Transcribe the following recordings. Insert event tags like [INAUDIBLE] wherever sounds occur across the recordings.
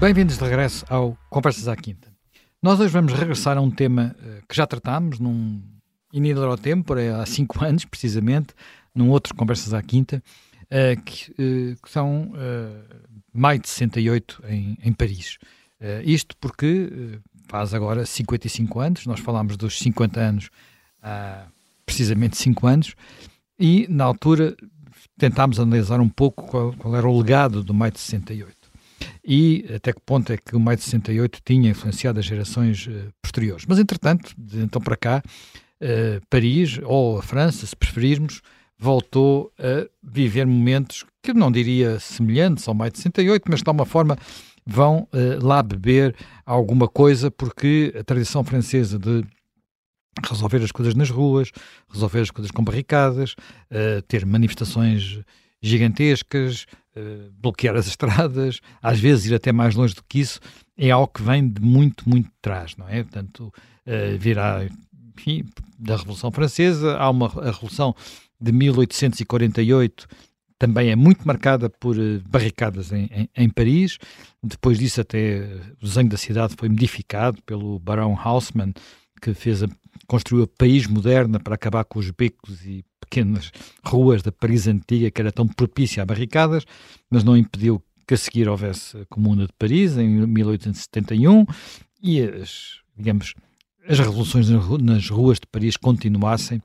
Bem-vindos de regresso ao Conversas à Quinta. Nós hoje vamos regressar a um tema uh, que já tratámos num ao tempo, há cinco [LAUGHS] anos precisamente, num outro Conversas à Quinta, que, uh, que, são maio de 68 em, Paris. isto porque faz agora 55 anos, nós falámos dos 50 anos há precisamente 5 anos, e na altura tentámos analisar um pouco qual era o legado do maio de 68 e até que ponto é que o maio de 68 tinha influenciado as gerações uh, posteriores. Mas, entretanto, de então para cá, uh, Paris, ou a França, se preferirmos, voltou a viver momentos que não diria semelhantes ao maio de 68, mas de alguma forma vão uh, lá beber alguma coisa, porque a tradição francesa de resolver as coisas nas ruas, resolver as coisas com barricadas, ter manifestações gigantescas, uh, bloquear as [LAUGHS] estradas, às vezes ir até mais longe do que isso, é algo que vem de muito, muito trás, não é? Portanto, uh, virá, enfim, da Revolução Francesa, há uma a Revolução de 1848, também é muito marcada por uh, barricadas em, em, em, Paris. Depois disso, até o desenho da cidade foi modificado pelo Barão Haussmann, que fez a, construiu a País Moderna para acabar com os becos e pequenas ruas da Paris antiga que era tão propícia a barricadas, mas não impediu que a seguir houvesse a Comuna de Paris em 1871 e as, digamos, as revoluções nas ruas de Paris continuassem.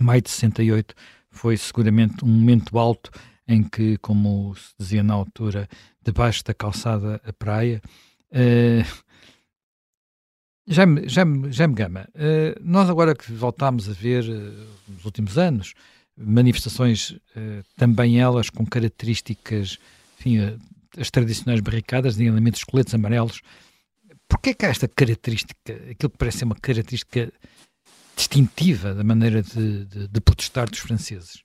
Maio de 68 foi seguramente um momento alto em que, como se dizia na altura, debaixo da calçada a praia, uh, Jaime, Jaime, Jaime Gama, uh, nós agora que voltámos a ver, uh, nos últimos anos, manifestações, uh, também elas com características, enfim, as tradicionais barricadas de elementos coletes amarelos, porquê é que há esta característica, aquilo que parece ser uma característica distintiva da maneira de, de, de protestar dos franceses?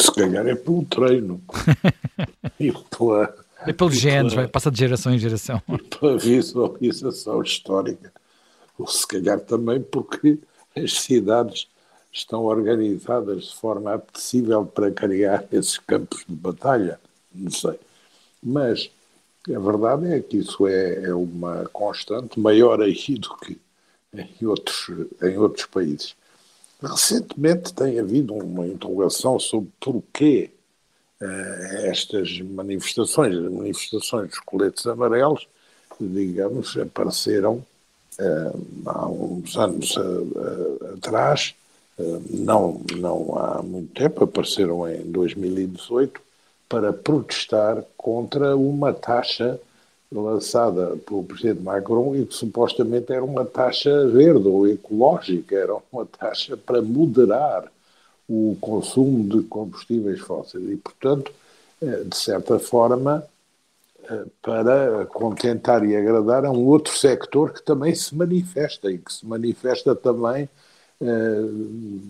Se calhar é pelo treino [LAUGHS] e pela é pelos genes, vai, passa de geração em geração. [LAUGHS] Pela visualização histórica. Ou se calhar também porque as cidades estão organizadas de forma apetecível para criar esses campos de batalha. Não sei. Mas a verdade é que isso é, é uma constante maior aí do que em outros, em outros países. Recentemente tem havido uma interrogação sobre porquê estas manifestações, as manifestações dos coletes amarelos, digamos, apareceram uh, há uns anos uh, atrás, não, não há muito tempo, apareceram em 2018, para protestar contra uma taxa lançada pelo presidente Macron e que supostamente era uma taxa verde ou ecológica, era uma taxa para moderar o consumo de combustíveis fósseis e, portanto, eh, de certa forma, eh, para contentar e agradar a um outro sector que também se manifesta e que se manifesta também, eh,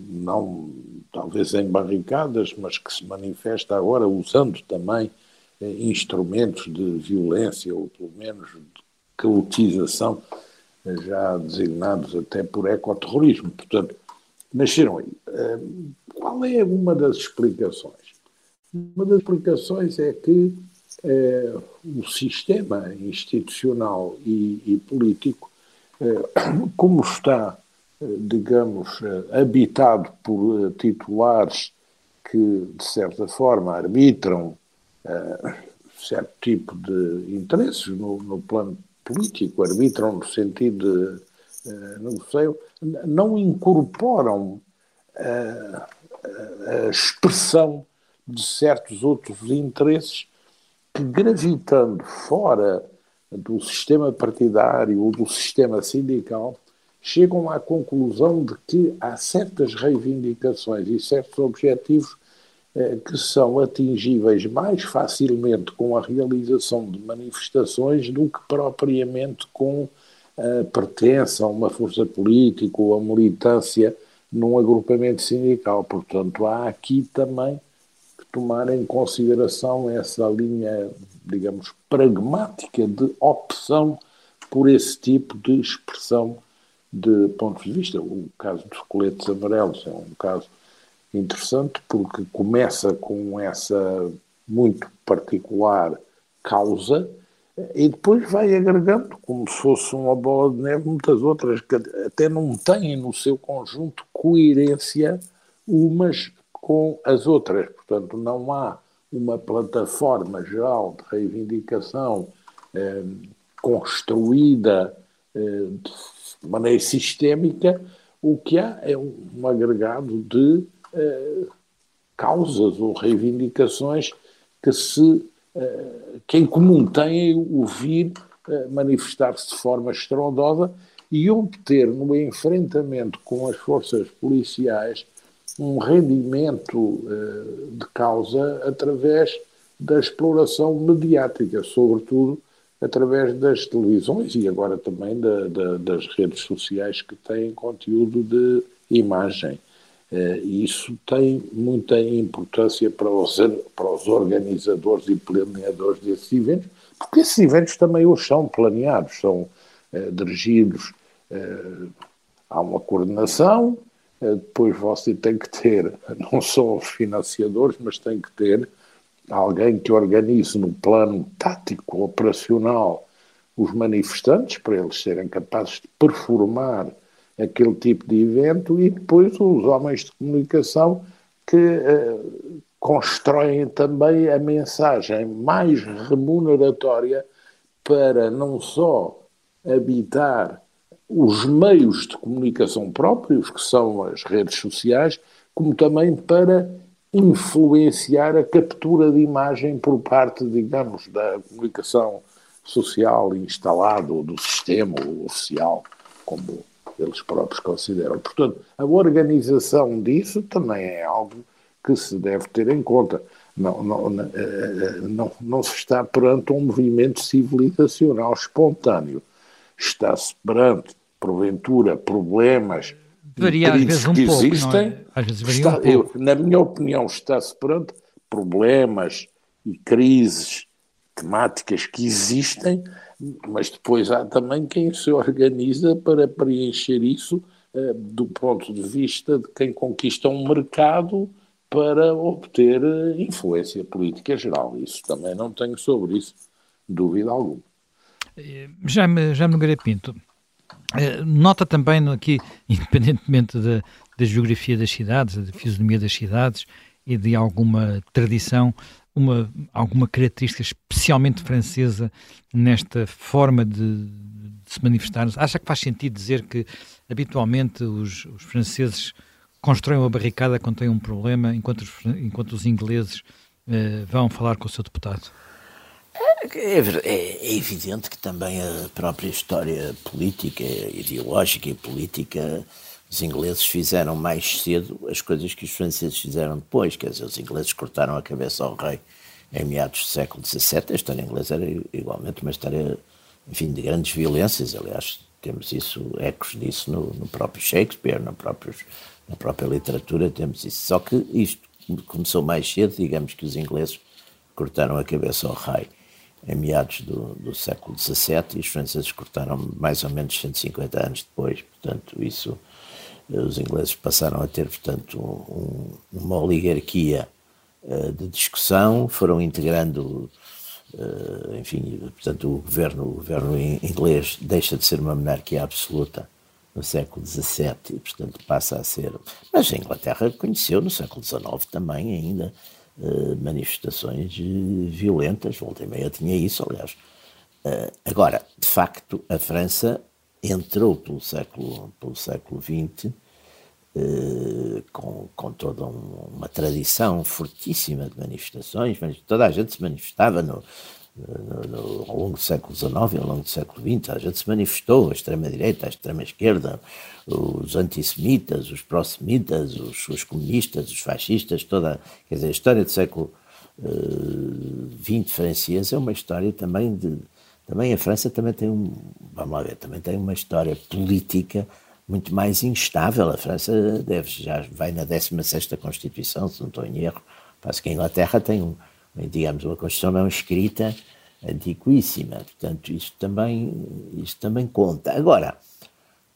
não talvez em barricadas, mas que se manifesta agora usando também instrumentos de violência ou pelo menos de caotização já designados até por ecoterrorismo. Portanto, nasceram aí. Qual é uma das explicações? Uma das explicações é que eh, o sistema institucional e, e político, eh, como está, eh, digamos, habitado por titulares que, de certa forma, arbitram certo tipo de interesses no, no, plano político, arbitram no sentido de, não sei, não incorporam a expressão de certos outros interesses que, gravitando fora do sistema partidário ou do sistema sindical, chegam à conclusão de que há certas reivindicações e certos objetivos eh, que são atingíveis mais facilmente com a realização de manifestações do que propriamente com a pertença a uma força política ou a militância num agrupamento sindical. Portanto, há aqui também que tomar em consideração essa linha, digamos, pragmática de opção por esse tipo de expressão de pontos de vista. O caso dos coletes amarelos é um caso interessante porque começa com essa muito particular causa e depois vai agregando, como se fosse uma bola de neve, muitas outras que até não têm no seu conjunto coerência umas com as outras. Portanto, não há uma plataforma geral de reivindicação eh, construída eh, de maneira sistémica, o que há é um, agregado de eh, causas ou reivindicações que se que em comum têm o vir eh, manifestar-se de forma estrondosa e obter no enfrentamento com as forças policiais um rendimento eh, de causa através da exploração mediática, sobretudo através das televisões e agora também da, da, das redes sociais que têm conteúdo de imagem. Uh, isso tem muita importância para os, para os organizadores e planeadores desses eventos, porque esses eventos também hoje são planeados, são uh, dirigidos, uh, há uma coordenação, depois você tem que ter [LAUGHS] não só os financiadores, mas tem que ter alguém que organize no plano tático, operacional, os manifestantes, para eles serem capazes de performar aquele tipo de evento e depois os homens de comunicação que uh, constroem também a mensagem mais remuneratória para não só habitar os meios de comunicação próprios, que são as redes sociais, como também para influenciar a captura de imagem por parte, digamos, da comunicação social instalada ou do sistema oficial, como eles próprios consideram. Portanto, a organização disso também é algo que se deve ter em conta. Não, não, não, eh, não, não se está perante um movimento civilizacional espontâneo. Está-se perante, porventura, problemas varia às vezes um que pouco, existem. É? Às vezes varia está, um pouco. Eu, na minha opinião, está-se perante problemas e crises temáticas que existem mas depois há também quem se organiza para preencher isso eh, do ponto de vista de quem conquista um mercado para obter eh, influência política geral. Isso também não tenho sobre isso dúvida alguma. Já me, já me Nogueira Pinto, eh, nota também aqui, [LAUGHS] independentemente da, da geografia das cidades, da fisionomia das cidades e de alguma tradição, uma, alguma característica especialmente francesa nesta forma de, de se manifestar? Acha que faz sentido dizer que habitualmente os, os franceses constroem uma barricada quando têm um problema, enquanto os, enquanto os ingleses eh, vão falar com o seu deputado? É, é, é, evidente que também a própria história política, ideológica e política os ingleses fizeram mais cedo as coisas que os franceses fizeram depois, quer dizer, os ingleses cortaram a cabeça ao rei em meados do século XVII. A história inglesa era igualmente uma história, enfim, de grandes violências. Aliás, temos isso, ecos disso no, no próprio Shakespeare, no na própria literatura, temos isso. Só que isto começou mais cedo, digamos que os ingleses cortaram a cabeça ao rei em meados do, do século XVII e os franceses cortaram mais ou menos 150 anos depois. Portanto, isso os ingleses passaram a ter, portanto, um, uma oligarquia uh, de discussão, foram integrando, uh, enfim, portanto, o governo, o governo inglês deixa de ser uma monarquia absoluta no século XVII e, portanto, passa a ser. Mas a Inglaterra conheceu no século XIX também ainda uh, manifestações violentas, volta e meia tinha isso, aliás. agora, de facto, a França entrou pelo século, pelo século XX eh, com, com toda um, uma tradição fortíssima de manifestações, toda a gente se manifestava no, no, no, ao longo do século XIX e ao longo do século XX, a gente se manifestou, a extrema-direita, a extrema-esquerda, os antissemitas, os pró-semitas, os, os, comunistas, os fascistas, toda, quer dizer, a história do século XX uh, francês é uma história também de, também a França também tem um, vamos lá ver, também tem uma história política muito mais instável. A França deve, já vai na 16ª Constituição, se não estou em erro. Parece que a Inglaterra tem, um, digamos, uma Constituição não escrita antiquíssima. Portanto, isto também, isto também conta. Agora,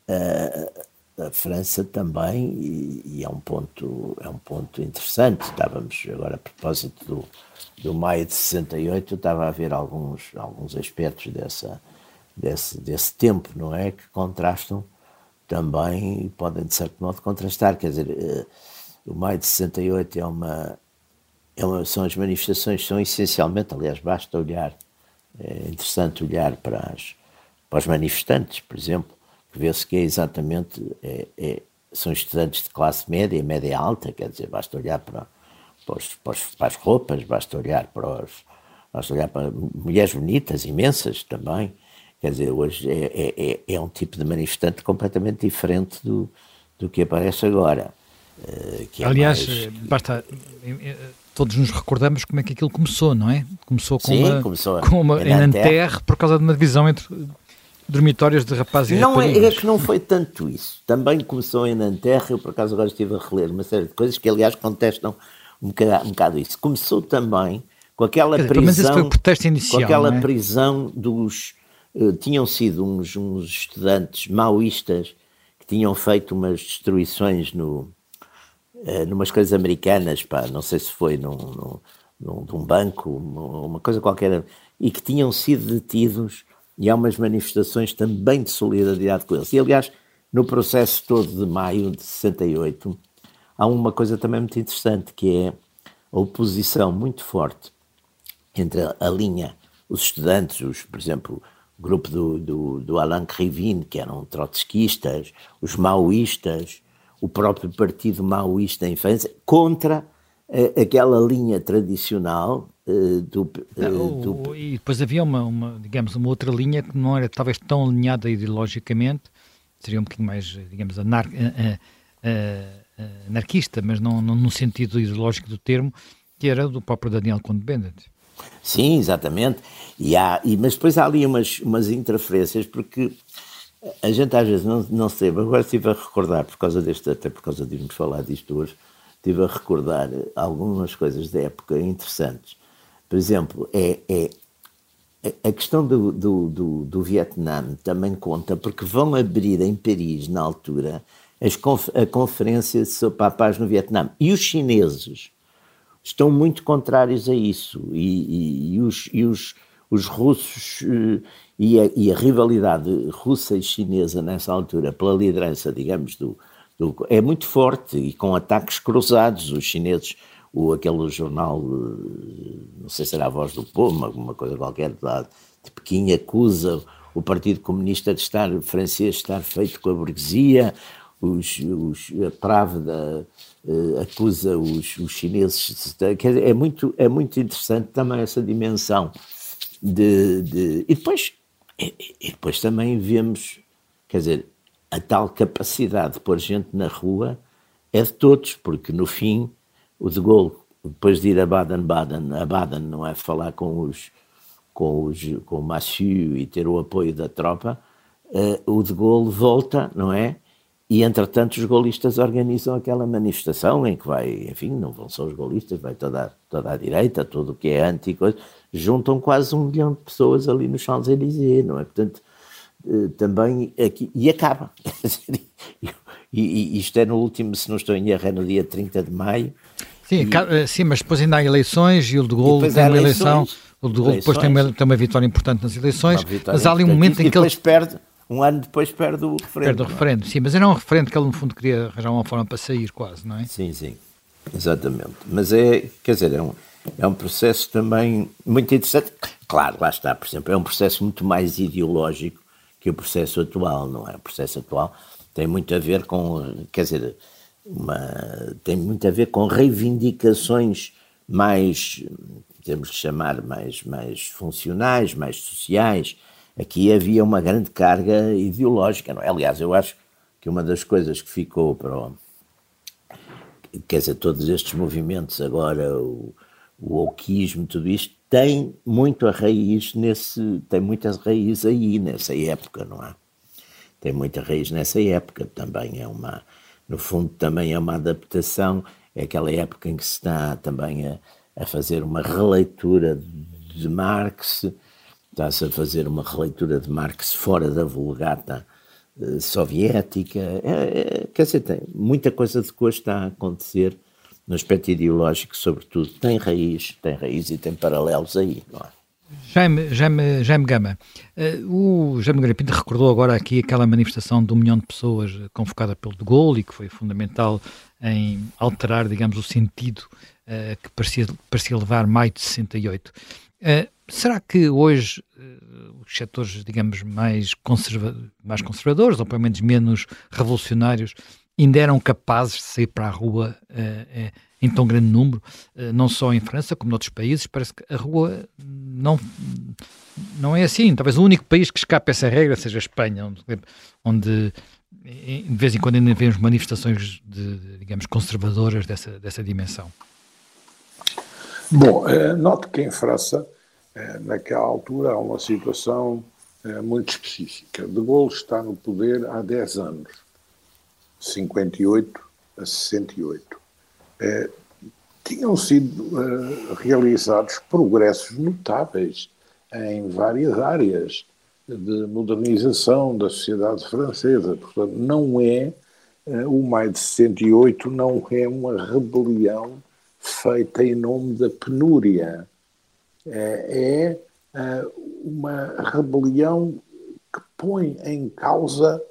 uh, a França também, e, e, é, um ponto, é um ponto interessante. Estávamos agora a propósito do, do maio de 68, estava a ver alguns, alguns aspectos dessa, desse, desse tempo, não é? Que contrastam também, podem de certo modo contrastar. Quer dizer, eh, o maio de 68 é uma, é uma, são as manifestações, são essencialmente, aliás, basta olhar, é interessante olhar para, as, para os manifestantes, por exemplo, vê-se que é exatamente, é, é, são estudantes de classe média média alta, quer dizer, basta olhar para, para, os, para, as roupas, basta olhar para os, basta olhar para mulheres bonitas, imensas também, quer dizer, hoje é, é, é, é um tipo de manifestante completamente diferente do, do que aparece agora. Uh, é Aliás, mais... basta todos nos recordamos como é que aquilo começou, não é? Começou com Sim, uma, começou com uma em Nanterre por causa de uma divisão entre dormitórios de rapazes e não. É, é que não foi tanto isso. Também começou em Nanterre, eu por acaso agora estive a reler uma série de coisas que aliás contestam um bocado, um bocado isso. Começou também com aquela dizer, prisão, inicial, com aquela é? prisão dos uh, tinham sido uns, uns estudantes maoístas que tinham feito umas destruições no uh, numas coisas americanas, pá, não sei se foi num, num, num, num banco, uma coisa qualquer, e que tinham sido detidos e há umas manifestações também de solidariedade com eles. E, aliás, no processo todo de maio de 68, há uma coisa também muito interessante, que é a oposição muito forte entre a, linha, os estudantes, os, por exemplo, o grupo do, do, do Alain Krivine, que eram trotskistas, os maoístas, o próprio partido maoísta em França, contra uh, aquela linha tradicional uh, do, uh, do, E depois havia uma, uma, digamos, uma outra linha que não era talvez tão alinhada ideologicamente, seria um bocadinho mais, digamos, anar, anarquista, mas não, não no sentido ideológico do termo, que era do próprio Daniel Conde-Bendit. Sim, exatamente. E há, e, mas depois há ali umas, umas interferências, porque a gente às vezes não, não sabe. Agora estive a recordar, por causa deste, até por causa de irmos falar disto hoje, estive a recordar algumas coisas da época interessantes. Por exemplo, é, é a questão do, do, do, do, Vietnã também conta porque vão abrir em Paris, na altura, as, a conferência sobre a paz no Vietnã. E os chineses estão muito contrários a isso. E, e, e os, e os, os russos eh, e a, e a, rivalidade russa e chinesa nessa altura pela liderança, digamos, do, é muito forte e com ataques cruzados. Os chineses, o, aquele jornal, eh, não sei se era a Voz do Povo, alguma coisa qualquer de Pequim, acusa o Partido Comunista de estar, francês, estar feito com a burguesia, os, os, a Pravda uh, acusa os, os chineses. De, é, muito, é muito interessante também essa dimensão de, de e depois e, e, depois também vemos, quer dizer, a tal capacidade de pôr gente na rua é de todos, porque no fim o de Gaulle, depois de ir a Baden-Baden, a Baden não é falar com os com, os, com o Massieu e ter o apoio da tropa, uh, o de Gaulle volta, não é? E, entretanto, os golistas organizam aquela manifestação em que vai, enfim, não vão só os golistas, vai toda, toda a direita, tudo o que é anti-coisa, juntam quase um milhão de pessoas ali no Champs-Élysées, não é? Portanto, eh, também aqui, e acaba. [LAUGHS] e, e, isto é no último, se não estou em erro, é no dia 30 de maio. Sim, e, eh, sim mas depois ainda há eleições e o de Gaulle tem uma eleição, o de Gaulle depois tem uma, tem uma vitória importante nas eleições, mas há ali um momento em que ele... perde um ano depois perde o referendo. Perde o é? referendo, sim, mas era um referendo que ele, no fundo, queria arranjar uma forma para sair, quase, não é? Sim, sim, exatamente. Mas é, quer dizer, é um, é um processo também muito interessante. Claro, lá está, por exemplo, é um processo muito mais ideológico que o processo atual, não é? O processo atual tem muito a ver com, quer dizer, uma, tem muito a ver com reivindicações mais, temos que chamar, mais, mais funcionais, mais sociais, aqui havia uma grande carga ideológica. Não é? Aliás, eu acho que uma das coisas que ficou para o, quer dizer, todos estes movimentos agora, o, o oquismo, tudo isto, tem muito a raiz nesse, tem muitas raízes aí, nessa época, não é? Tem muita raiz nessa época, também é uma, no fundo também é uma adaptação, é aquela época em que se está também a, a fazer uma releitura de Marx, está-se a fazer uma releitura de Marx fora da Vulgata uh, soviética. É, é, quer dizer, tem muita coisa de que está a acontecer no aspecto ideológico, sobretudo, tem raiz, tem raiz e tem paralelos aí, não é? Jaime, Jaime, Jaime Gama, uh, o Jaime Garapinto recordou agora aqui aquela manifestação de um milhão de pessoas convocada pelo De Gaulle e que foi fundamental em alterar, digamos, o sentido uh, que parecia, parecia levar maio de 68. Uh, eh, será que hoje os setores, digamos, mais, conserva mais conservadores, ou pelo menos menos revolucionários, ainda eram capazes de sair para a rua em tão grande número, eh, não só em França como noutros países, parece que a rua não, não é assim. Talvez o único país que escape essa regra seja a Espanha, onde, onde de vez em quando ainda vemos manifestações de, digamos, conservadoras dessa, dessa dimensão. Bom, eh, note que em França, eh, naquela altura, há uma situação muito específica. De Gaulle está no poder há 10 anos, 58 a 68 eh, tinham sido eh, realizados progressos notáveis em várias áreas de modernização da sociedade francesa. Portanto, não é eh, o maio de 68 não é uma rebelião feita em nome da penúria. É, é uma rebelião que põe em causa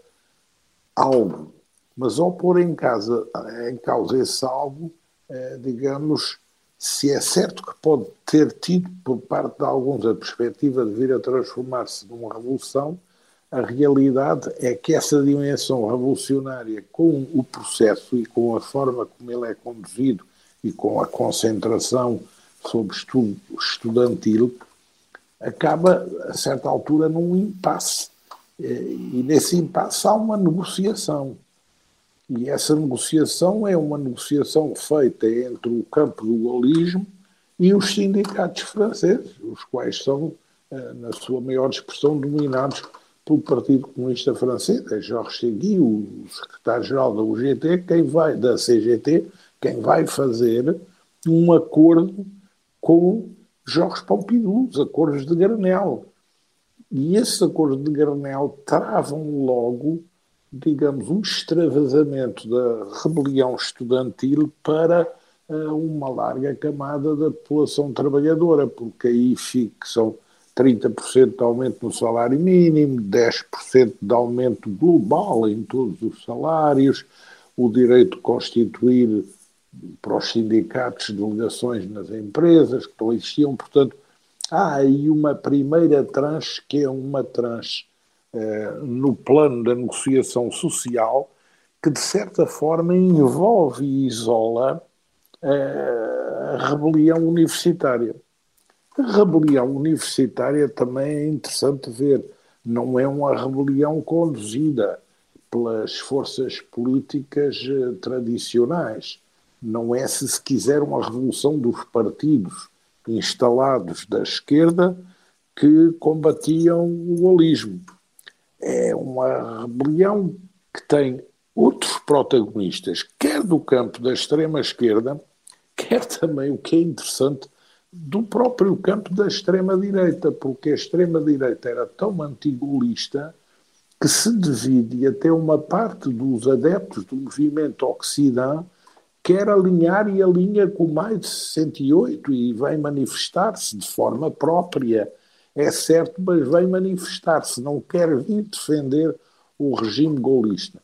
algo. Mas ao pôr em, casa, em causa esse algo, eh, digamos, se é certo que pode ter tido por parte de alguns a perspectiva de vir a transformar-se numa revolução, a realidade é que essa dimensão revolucionária, com o processo e com a forma como ele é conduzido e com a concentração sobre estudo estudantil, acaba, a certa altura, num impasse. Eh, e nesse impasse há uma negociação. E essa negociação é uma negociação feita entre o campo do gaullismo e os sindicatos franceses, os quais são, eh, na sua maior expressão, dominados pelo Partido Comunista Francês. É Jorge Segui, o secretário-geral da UGT, quem vai, da CGT, quem vai fazer um acordo com Jorge Pompidou, os acordos de Granel. E esses acordos de Granel travam logo digamos, um extravasamento da rebelião estudantil para uh, uma larga camada da população trabalhadora, porque aí fixam 30% de aumento no salário mínimo, 10% de aumento global em todos os salários, o direito de constituir para os sindicatos delegações nas empresas que não existiam. Portanto, há aí uma primeira tranche que é uma tranche eh, no plano da negociação social que, de certa forma, envolve e isola eh, a rebelião universitária. A rebelião universitária também é interessante ver. Não é uma rebelião conduzida pelas forças políticas eh, tradicionais. Não é, se se quiser, uma revolução dos partidos instalados da esquerda que combatiam o golismo é uma rebelião que tem outros protagonistas, quer do campo da extrema-esquerda, quer também, o que é interessante, do próprio campo da extrema-direita, porque a extrema-direita era tão antigolista que se divide até uma parte dos adeptos do movimento Ocidã quer alinhar e alinha com mais de 68 e vai manifestar-se de forma própria é certo, mas vem manifestar-se, não quer vir defender o regime golista.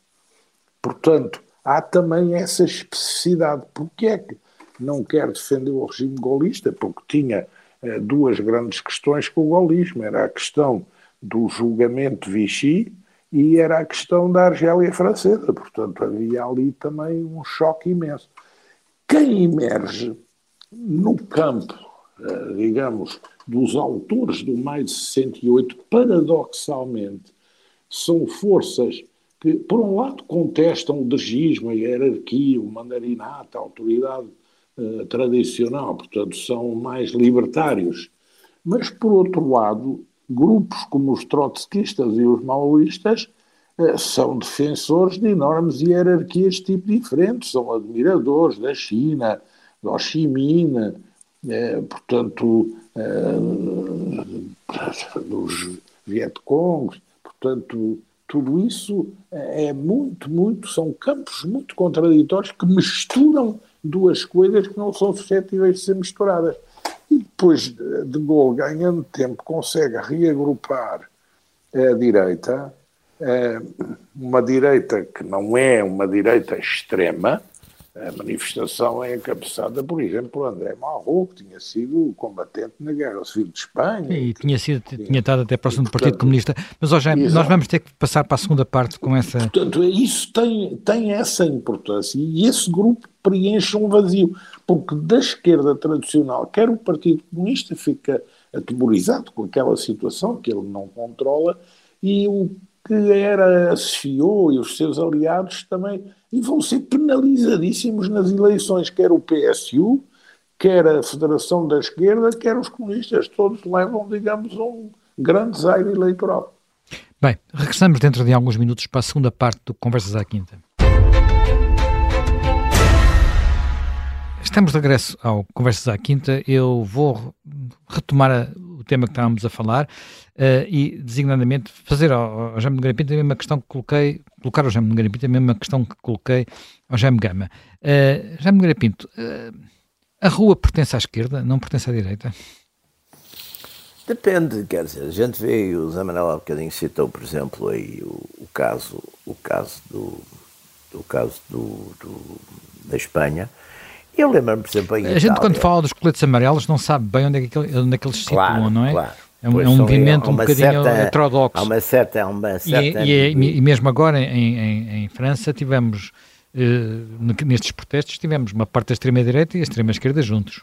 Portanto, há também essa especificidade. Porquê é que não quer defender o regime golista? Porque tinha eh, duas grandes questões com o golismo. Era a questão do julgamento Vichy e era a questão da Argélia Francesa. Portanto, havia ali também um choque imenso. Quem emerge no campo, digamos, dos autores do maio de 68, paradoxalmente, são forças que, por um lado, contestam o dergismo, a hierarquia, o mandarinato, a autoridade uh, tradicional, portanto, são mais libertários. Mas, por outro lado, grupos como os trotskistas e os maoístas uh, são defensores de enormes hierarquias de tipo diferente, são admiradores da China, do Ho Chi portanto, uh, dos Vietcongs, portanto, tudo isso é muito, muito, são campos muito contraditórios que misturam duas coisas que não são suscetíveis de ser misturadas. E depois de Gaulle, ganhando tempo, consegue reagrupar a direita, eh, uma direita que não é uma direita extrema, a manifestação é encabeçada, por exemplo, por André Malraux, que tinha sido combatente na Guerra Civil de Espanha. E, tinha, sido, tinha estado até próximo do Partido Comunista. Mas, hoje nós vamos ter que passar para a segunda parte com essa... Portanto, isso tem, tem essa importância e esse grupo preenche um vazio, porque da esquerda tradicional, quer o Partido Comunista fica atemorizado com aquela situação que ele não controla e o que era a CFIO e os seus aliados também, e vão ser penalizadíssimos nas eleições, quer o PSU, quer a Federação da Esquerda, quer os comunistas, todos levam, digamos, um grande zaire eleitoral. Bem, regressamos dentro de alguns minutos para a segunda parte do Conversas à Quinta. Estamos de regresso ao Conversas à Quinta. Eu vou retomar a, tema que estávamos a falar uh, e, designadamente, fazer ao, ao Jaime de Garapinta a mesma questão que coloquei, colocar ao Jaime de Garapinta a mesma questão que coloquei ao Jaime Gama. Uh, Jaime de Garapinto, uh, a rua pertence à esquerda, não pertence à direita? Depende, quer dizer, a gente vê, o Zé Manuel há bocadinho citou, por exemplo, aí o, o caso, o caso do, o caso do, do da Espanha, eu lembro-me, por exemplo, em A Itália, gente, quando fala dos coletes amarelos, não sabe bem onde é que, onde é que eles se claro, situam, não é? Claro. É um, é um movimento um bocadinho certa, heterodoxo. Há uma certa. Há uma certa... E, e, e, mesmo agora, em, em, em França, tivemos, eh, nestes protestos, tivemos uma parte da extrema-direita e a extrema-esquerda juntos.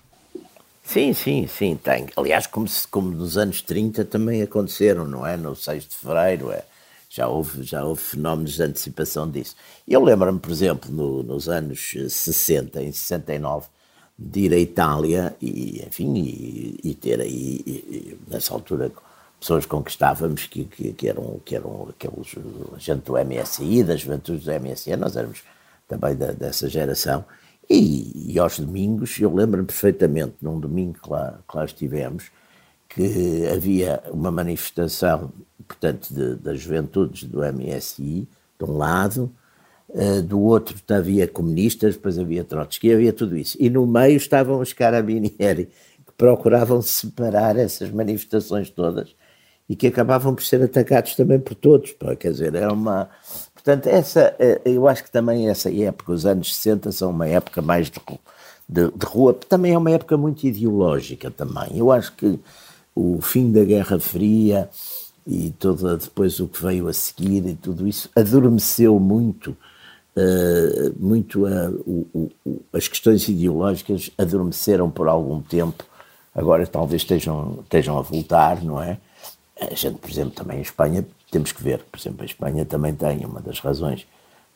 Sim, sim, sim, tem. Aliás, como, como nos anos 30 também aconteceram, não é? No 6 de fevereiro, é já houve, já houve fenómenos de antecipação disso. Eu lembro-me, por exemplo, no, nos anos 60, em 69, de ir à Itália e, enfim, e, e ter aí, e, nessa altura, pessoas com que estávamos, que, que, que, eram, que eram aqueles, gente do MSI, das juventudes do MSI, nós éramos também da, dessa geração, e, e aos domingos, eu lembro-me perfeitamente, num domingo que lá, que lá estivemos, que havia uma manifestação portanto, de, das juventudes do MSI, de um lado, uh, do outro havia comunistas, depois havia Trotsky, havia tudo isso. E no meio estavam os carabinieri, que procuravam separar essas manifestações todas e que acabavam por ser atacados também por todos. Pá, quer dizer, era uma. Portanto, essa, eh, eu acho que também essa época, os anos 60, são uma época mais de, de, de rua, também é uma época muito ideológica também. Eu acho que o fim da Guerra Fria e todo depois o que veio a seguir e tudo isso adormeceu muito uh, muito uh, o, o, as questões ideológicas adormeceram por algum tempo. Agora talvez estejam estejam a voltar não é? A gente por exemplo também em Espanha temos que ver por exemplo a Espanha também tem uma das razões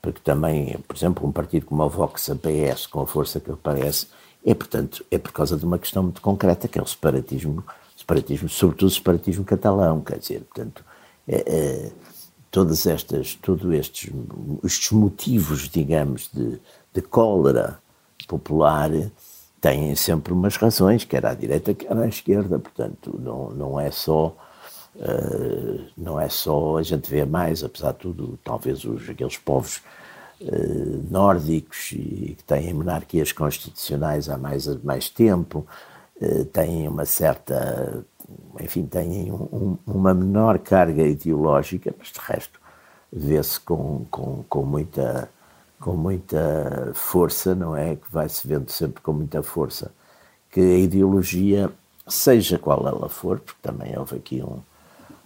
porque também por exemplo um partido como o Vox a PS com a força que ele parece é portanto é por causa de uma questão muito concreta que é o separatismo separatismo, sobretudo separatismo catalão, quer dizer, portanto, é, é, todas estas, todos estes, estes motivos, digamos, de, de cólera popular têm sempre umas razões, quer à direita, quer à esquerda, portanto, não, não é só uh, não é só a gente vê mais, apesar de tudo, talvez os, aqueles povos uh, nórdicos e que têm monarquias constitucionais há mais, mais tempo, eh, têm uma certa, enfim, têm um, uma menor carga ideológica, mas de resto vê-se com, com, com, muita, com muita força, não é? Que vai-se vendo sempre com muita força que a ideologia, seja qual ela for, porque também houve aqui um,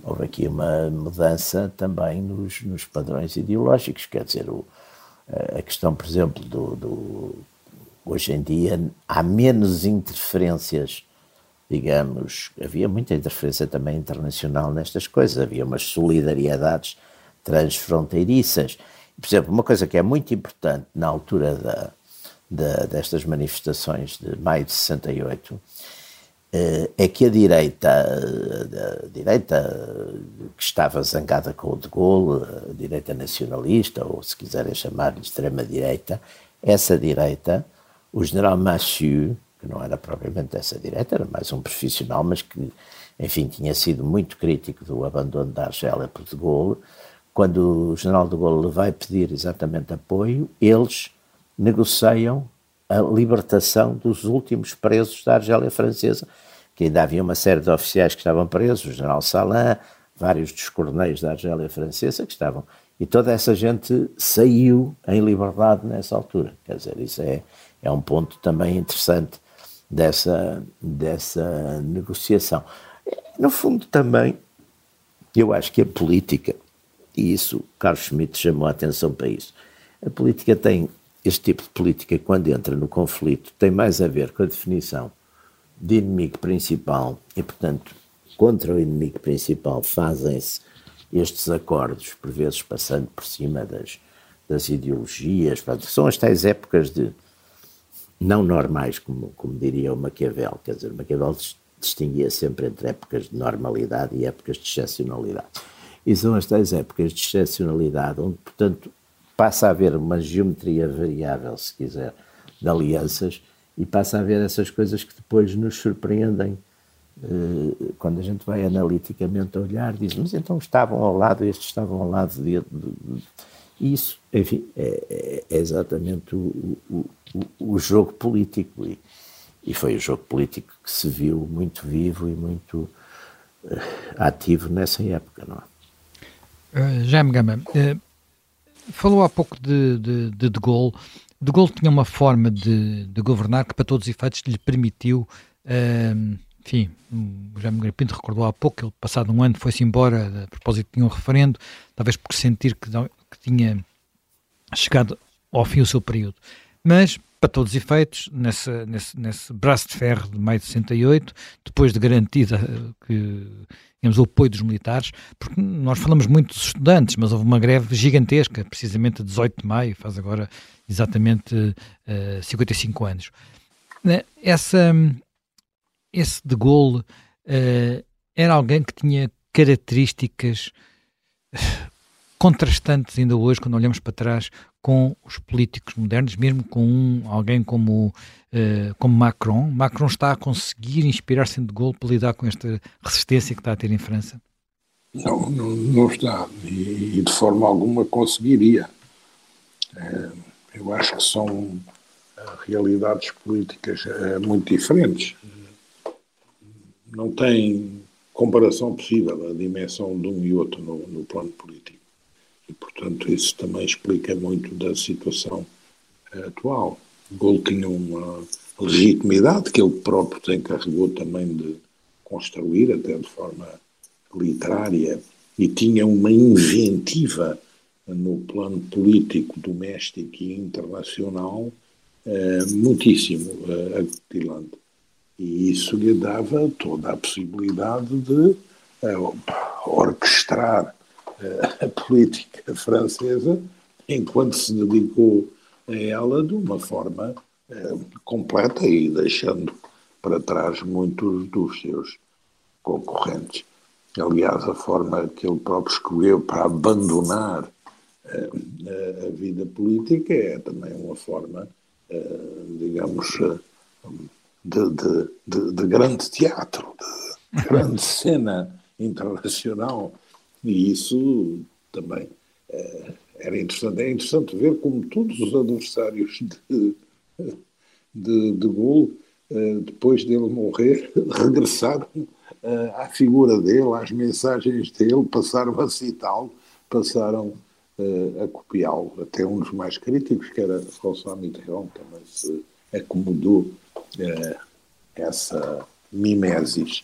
houve aqui uma mudança também nos, nos padrões ideológicos, quer dizer, o, a questão, por exemplo, do, do Hoje em dia há menos interferências, digamos, havia muita interferência também internacional nestas coisas, havia umas solidariedades transfronteiriças. Por exemplo, uma coisa que é muito importante na altura da, da, destas manifestações de maio de 68 eh, é que a direita, a direita que estava zangada com o de Gaulle, a direita nacionalista, ou se quiserem chamar de extrema-direita, essa direita o general Massieu, que não era propriamente dessa direita, era mais um profissional, mas que, enfim, tinha sido muito crítico do abandono da Argélia por de Gaulle, quando o general de Gaulle vai pedir exatamente apoio, eles negociam a libertação dos últimos presos da Argélia Francesa, que ainda havia uma série de oficiais que estavam presos, o general Salan, vários dos coronéis da Argélia Francesa que estavam. E toda essa gente saiu em liberdade nessa altura. Quer dizer, isso é, é um ponto também interessante dessa, dessa negociação. No fundo, também, eu acho que a política, e isso Carlos Schmitt chamou a atenção para isso, a política tem, este tipo de política, quando entra no conflito, tem mais a ver com a definição de inimigo principal e, portanto, contra o inimigo principal fazem-se estes acordos, por vezes passando por cima das, das ideologias, são as tais épocas de não normais, como, como diria o Maquiavel, quer dizer, Maquiavel distinguia sempre entre épocas de normalidade e épocas de excepcionalidade. E são as tais épocas de excepcionalidade, onde, portanto, passa a haver uma geometria variável, se quiser, de alianças, e passa a haver essas coisas que depois nos surpreendem eh, quando a gente vai analiticamente olhar, diz, mas então estavam ao lado, estes estavam ao lado de. de. Isso, enfim, é, é, é exatamente o, o, o, jogo político. E, e foi o jogo político que se viu muito vivo e muito uh, ativo nessa época, não é? Uh, Jaime Gama, uh, falou há pouco de, de, de De Gaulle. De Gaulle tinha uma forma de, de governar que, para todos os efeitos, lhe permitiu uh, enfim, o Jaime Grapinto recordou há pouco ele, passado um ano, foi-se embora a propósito de um referendo, talvez por sentir que, que tinha chegado ao fim o seu período. Mas, para todos os efeitos, nesse, nesse, nesse braço de ferro de maio de 68, depois de garantida que tínhamos o apoio dos militares, porque nós falamos muito dos estudantes, mas houve uma greve gigantesca, precisamente a 18 de maio, faz agora exatamente uh, eh, 55 anos. Né, essa, esse de Gaulle uh, era alguém que tinha características eh, contrastantes ainda hoje, quando olhamos para trás, com os políticos modernos, mesmo com um, alguém como, uh, como Macron. Macron está a conseguir inspirar-se em de Gaulle para lidar com esta resistência que está a ter em França? Não, não, não está. E, e, de forma alguma conseguiria. É, eu acho que são realidades políticas é, muito diferentes não tem comparação possível a dimensão de um e outro no, no plano político. E, portanto, isso também explica muito da situação uh, atual. Gol tinha uma legitimidade que ele próprio se encarregou também de construir, até de forma literária, e tinha uma inventiva no plano político, doméstico e internacional uh, muitíssimo uh, acutilante. E isso lhe dava toda a possibilidade de uh, orquestrar uh, [LAUGHS] a política francesa enquanto se dedicou a ela de uma forma uh, completa e deixando para trás muitos dos seus concorrentes. Aliás, a forma que ele próprio escolheu para abandonar a vida política é também uma forma, digamos, de, de, de, de grande teatro, de grande [LAUGHS] cena internacional. E isso também é, era interessante. É interessante ver como todos os adversários de, de, de Gaulle, eh, depois dele morrer, [LAUGHS] regressaram eh, à figura dele, às mensagens dele, passaram a citá-lo, passaram a copiá-lo. Até um dos mais críticos, que era François Mitterrand, também se acomodou é, essa mimesis.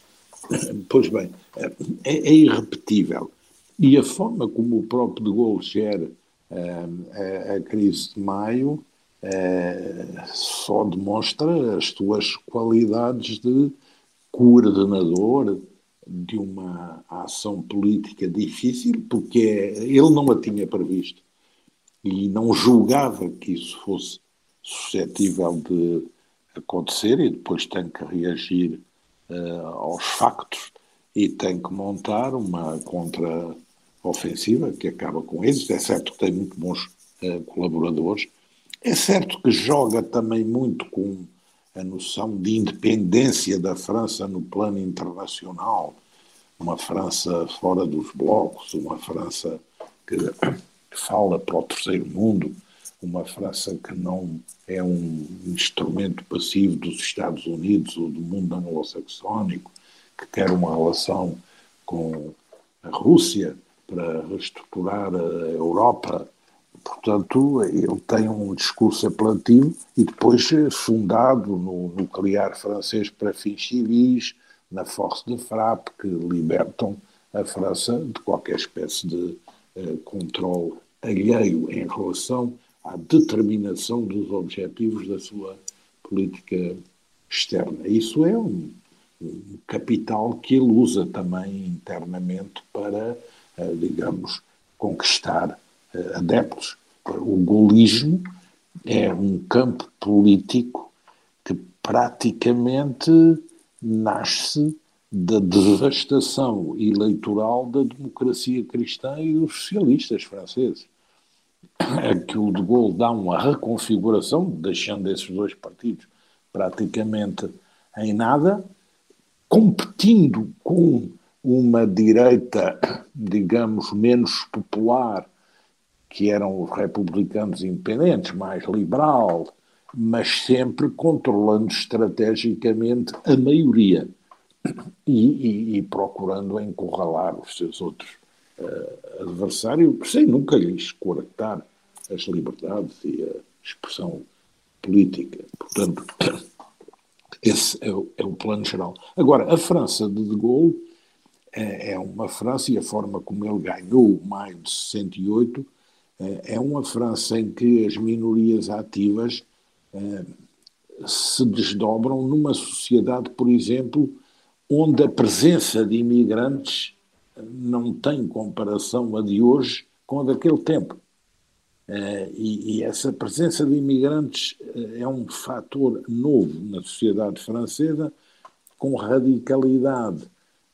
Pois bem, é, é, irrepetível. E a forma como o próprio de Gaulle gera é, a, a, crise de maio é, só demonstra as suas qualidades de coordenador de uma ação política difícil, porque ele não a tinha previsto e não julgava que isso fosse suscetível de acontecer e depois tem que reagir uh, aos factos e tem que montar uma contra-ofensiva que acaba com êxito. É certo que tem muito bons uh, colaboradores, é certo que joga também muito com a noção de independência da França no plano internacional, uma França fora dos blocos, uma França que [COUGHS] fala para o terceiro mundo, uma França que não é um instrumento passivo dos Estados Unidos ou do mundo anglo-saxónico, que quer uma relação com a Rússia para reestruturar a Europa. Portanto, ele tem um discurso apelativo e depois fundado no nuclear francês para fins civis, na Force de Frappe, que libertam a França de qualquer espécie de eh, controle alheio em relação à determinação dos objetivos da sua política externa. Isso é um, um capital que ele usa também internamente para, eh, digamos, conquistar eh, adeptos. O golismo é um campo político que praticamente nasce da devastação eleitoral da democracia cristã e dos socialistas franceses. Aquilo de Gaulle dá uma reconfiguração, deixando esses dois partidos praticamente em nada, competindo com uma direita, digamos, menos popular, que eram os republicanos independentes, mais liberal, mas sempre controlando estrategicamente a maioria e, e, e procurando encurralar os seus outros uh, adversários, sem nunca lhes coartar as liberdades e a expressão política. Portanto, esse é o, é o plano geral. Agora, a França de De Gaulle é, é uma França, e a forma como ele ganhou maio de 68 é, é uma França em que as minorias ativas é, se desdobram numa sociedade, por exemplo, onde a presença de imigrantes não tem comparação a de hoje com a daquele tempo. Uh, e, e, essa presença de imigrantes uh, é um fator novo na sociedade francesa, com radicalidade,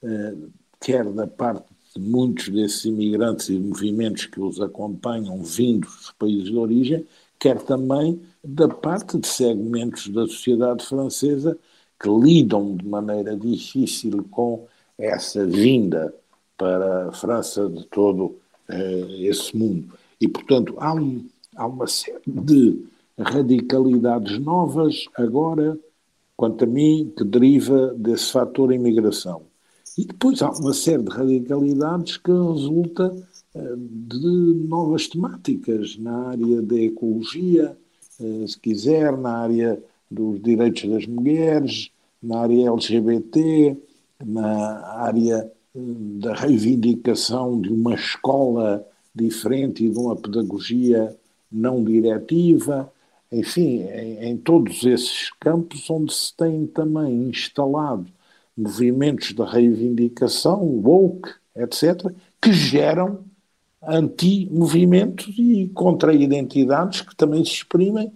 uh, quer da parte de muitos desses imigrantes e movimentos que os acompanham vindos dos países de origem, quer também da parte de segmentos da sociedade francesa que lidam de maneira difícil com essa vinda para a França de todo uh, esse mundo. E, portanto, há, um, há uma série de radicalidades novas agora, quanto a mim, que deriva desse fator imigração. E depois há uma série de radicalidades que resulta uh, de novas temáticas na área da ecologia, uh, se quiser, na área dos direitos das mulheres, na área LGBT, na área eh, da reivindicação de uma escola diferente e de uma pedagogia não diretiva, enfim, em, em, todos esses campos onde se tem também instalado movimentos de reivindicação, woke, etc., que geram anti-movimentos e contra-identidades que também se exprimem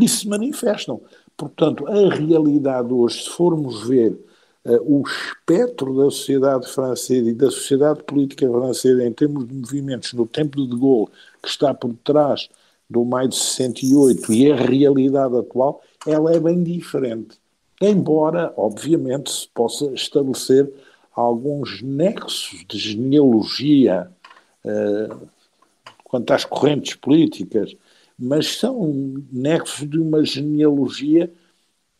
e se manifestam. Portanto, a realidade hoje, se formos ver o espectro da sociedade francesa e da sociedade política francesa em termos de movimentos no tempo de De Gaulle, que está por trás do maio de 68 e a realidade atual, ela é bem diferente. Embora, obviamente, se possa estabelecer alguns nexos de genealogia uh, quanto às correntes políticas, mas são nexos de uma genealogia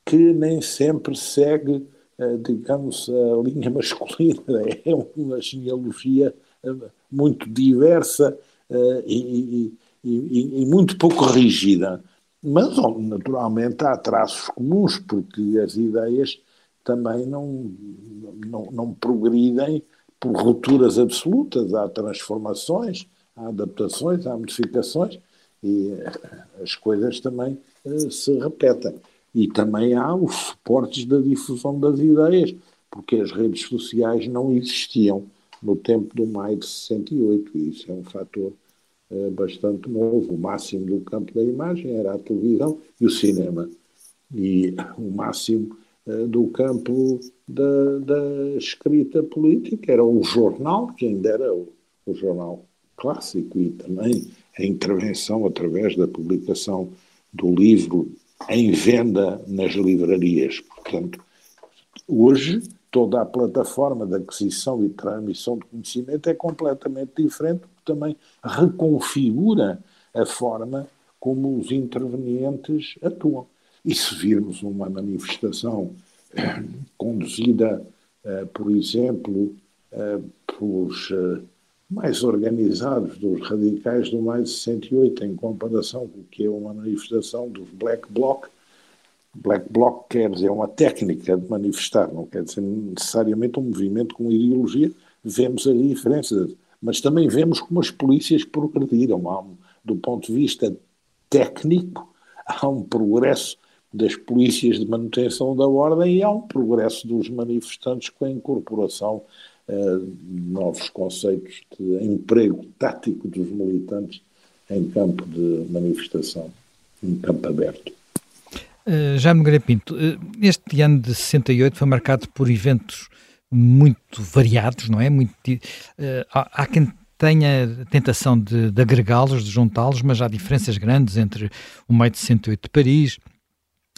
que nem sempre segue, eh, digamos, a linha [LAUGHS] masculina. É uma genealogia eh, muito diversa eh, e, e, e muito pouco rígida. Mas, naturalmente, há traços comuns, porque as ideias também não, não, não progridem por rupturas absolutas. Há transformações, há adaptações, há modificações e as coisas também se repetem. E também há os suportes da difusão das ideias, porque as redes sociais não existiam no tempo do maio de 68, e isso é um fator uh, bastante novo. O máximo do campo da imagem era a televisão e o cinema, e o máximo uh, do campo da, da, escrita política era o jornal, que ainda era o, o jornal clássico, e também a intervenção através da publicação do livro em venda nas livrarias. Portanto, hoje toda a plataforma de aquisição e transmissão de conhecimento é completamente diferente. também reconfigura a forma como os intervenientes atuam. E se virmos uma manifestação eh, conduzida, eh, por exemplo, eh, pelos mais organizados dos radicais do mais de 68, em comparação com o que é uma manifestação dos Black Bloc, Black Bloc quer dizer uma técnica de manifestar, não quer dizer necessariamente um movimento com ideologia. Vemos ali diferenças, mas também vemos como as polícias progrediram. Há do ponto de vista técnico, há um progresso das polícias de manutenção da ordem e há um progresso dos manifestantes com a incorporação novos conceitos de emprego tático dos militantes em campo de manifestação, em campo aberto. Uh, Jaime Nogueira Pinto, uh, este ano de 68 foi marcado por eventos muito variados, não é? Muito, uh, há, quem tenha tentação de, de agregá-los, de juntá-los, mas há diferenças grandes entre o maio de 68 de Paris,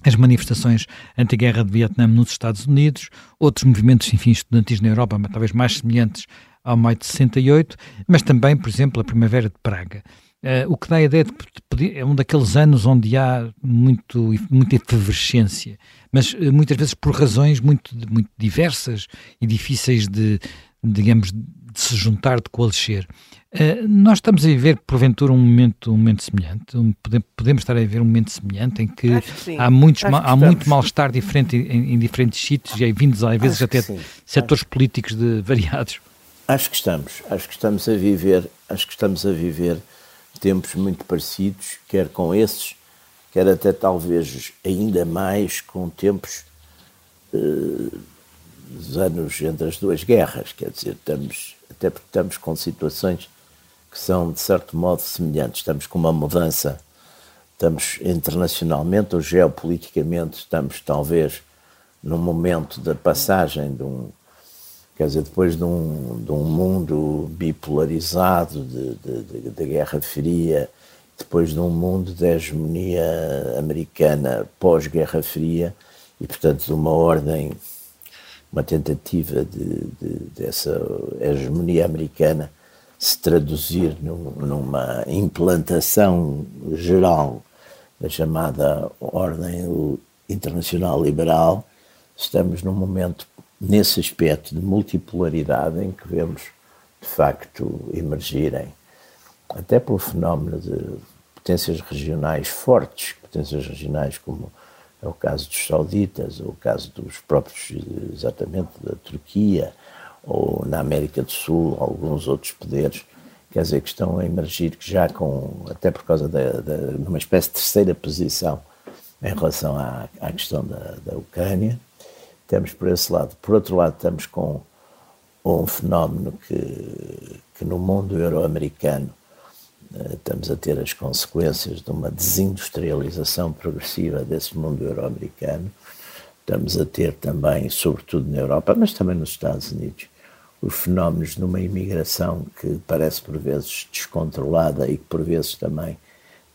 as manifestações anti-guerra de Vietnã nos Estados Unidos, outros movimentos, enfim, estudantis na Europa, mas talvez mais semelhantes ao maio de 68, mas também, por exemplo, a Primavera de Praga. Uh, o que dá a ideia de que é um daqueles anos onde há muito, muita efervescência, mas uh, muitas vezes por razões muito, muito diversas e difíceis de, digamos, de se juntar, de coalescer. Uh, nós estamos a viver, porventura, um momento, um momento semelhante. Um, podemos estar a viver um momento semelhante em que, que há, muitos, há muito mal-estar diferente em, em, diferentes sítios e aí vindos, às vezes, até setores políticos de, variados. Acho que estamos. Acho que estamos a viver. Acho que estamos a viver tempos muito parecidos, quer com esses, quer até talvez ainda mais com tempos uh, dos anos entre as duas guerras, quer dizer, estamos, até porque estamos com situações que são de certo modo semelhantes, estamos com uma mudança, estamos internacionalmente ou geopoliticamente, estamos talvez num momento da passagem de um Quer dizer, depois de um, de um mundo bipolarizado de, de, de, Guerra Fria, depois de um mundo de hegemonia americana pós-Guerra Fria, e portanto de uma ordem, uma tentativa de, dessa hegemonia americana se traduzir num, numa implantação geral da chamada ordem internacional liberal, estamos num momento nesse aspecto de multipolaridade em que vemos, de facto, emergirem, até pelo fenómeno de potências regionais fortes, potências regionais como é o caso dos sauditas, ou o caso dos próprios, exatamente, da Turquia, ou na América do Sul, alguns outros poderes, quer dizer, que estão a emergir já com, até por causa de uma espécie de terceira posição em relação à, à questão da, da Ucrânia, temos por esse lado. Por outro lado, estamos com um fenómeno que, que no mundo euro-americano estamos a ter as consequências de uma desindustrialização progressiva desse mundo euro-americano. Estamos a ter também, sobretudo na Europa, mas também nos Estados Unidos, os fenómenos de uma imigração que parece por vezes descontrolada e que por vezes também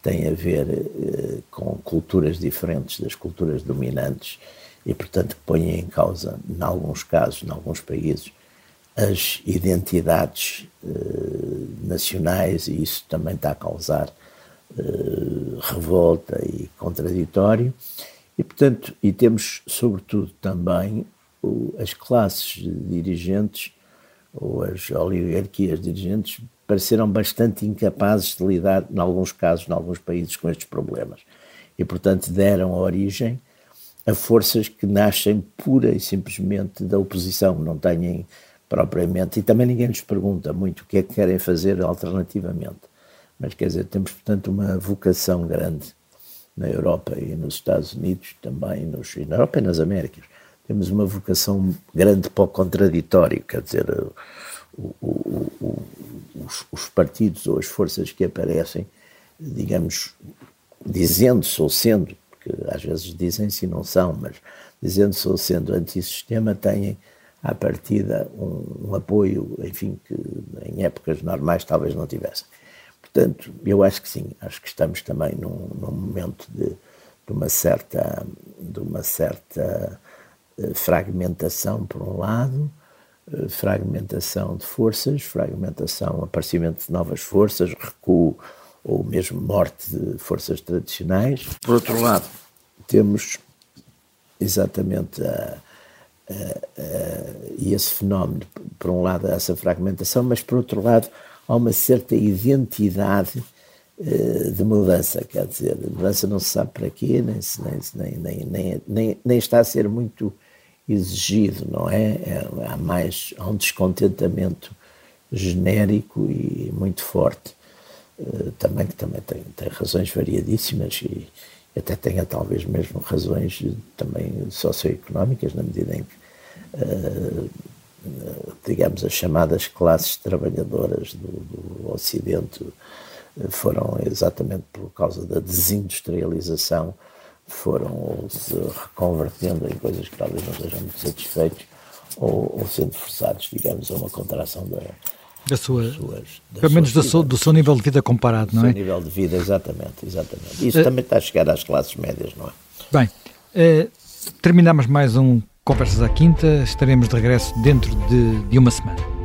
tem a ver eh, com culturas diferentes das culturas dominantes e, portanto, que põe em causa, em alguns casos, em alguns países, as identidades eh, nacionais e isso também está a causar eh, revolta e contraditório. E, portanto, e temos, sobretudo, também o, as classes dirigentes ou as oligarquias dirigentes pareceram bastante incapazes de lidar, em alguns casos, em alguns países, com estes problemas. E, portanto, deram origem a forças que nascem pura e simplesmente da oposição, não têm propriamente, e também ninguém lhes pergunta muito o que é que querem fazer alternativamente. Mas quer dizer, temos portanto uma vocação grande na Europa e nos Estados Unidos também, nos, na Europa e nas Américas. Temos uma vocação grande para o contraditório, quer dizer, o, o, o, os, os partidos ou as forças que aparecem, digamos, dizendo-se ou sendo que às vezes dizem-se e não são, mas dizendo-se ou sendo antissistema, têm à partida um, um, apoio, enfim, que em épocas normais talvez não tivessem. Portanto, eu acho que sim, acho que estamos também num, num momento de, de, uma certa, de uma certa eh, fragmentação, por um lado, eh, fragmentação de forças, fragmentação, aparecimento de novas forças, recuo ou mesmo morte de forças tradicionais. Por outro lado, temos exatamente a, a, a, e esse fenómeno, por um lado, essa fragmentação, mas por outro lado, há uma certa identidade eh, de mudança, quer dizer, mudança não se sabe para quê, nem, nem, nem, nem, nem, está a ser muito exigido, não é? é? há mais há um descontentamento genérico e muito forte uh, também que também tem, tem razões variadíssimas e até tenha talvez mesmo razões também socioeconómicas na medida em que uh, digamos as chamadas classes trabalhadoras do, do Ocidente foram exatamente por causa da desindustrialização foram se reconvertendo em coisas que talvez não sejam muito satisfeitos ou, ou sendo forçados, digamos, a uma contração da, da sua, suas, pelo menos do seu, do seu nível de vida comparado, não é? Do seu nível de vida, exatamente, exatamente. Isso uh, também está a chegar às classes médias, não é? Bem, uh, terminamos mais um Conversas à Quinta, estaremos de regresso dentro de, de uma semana.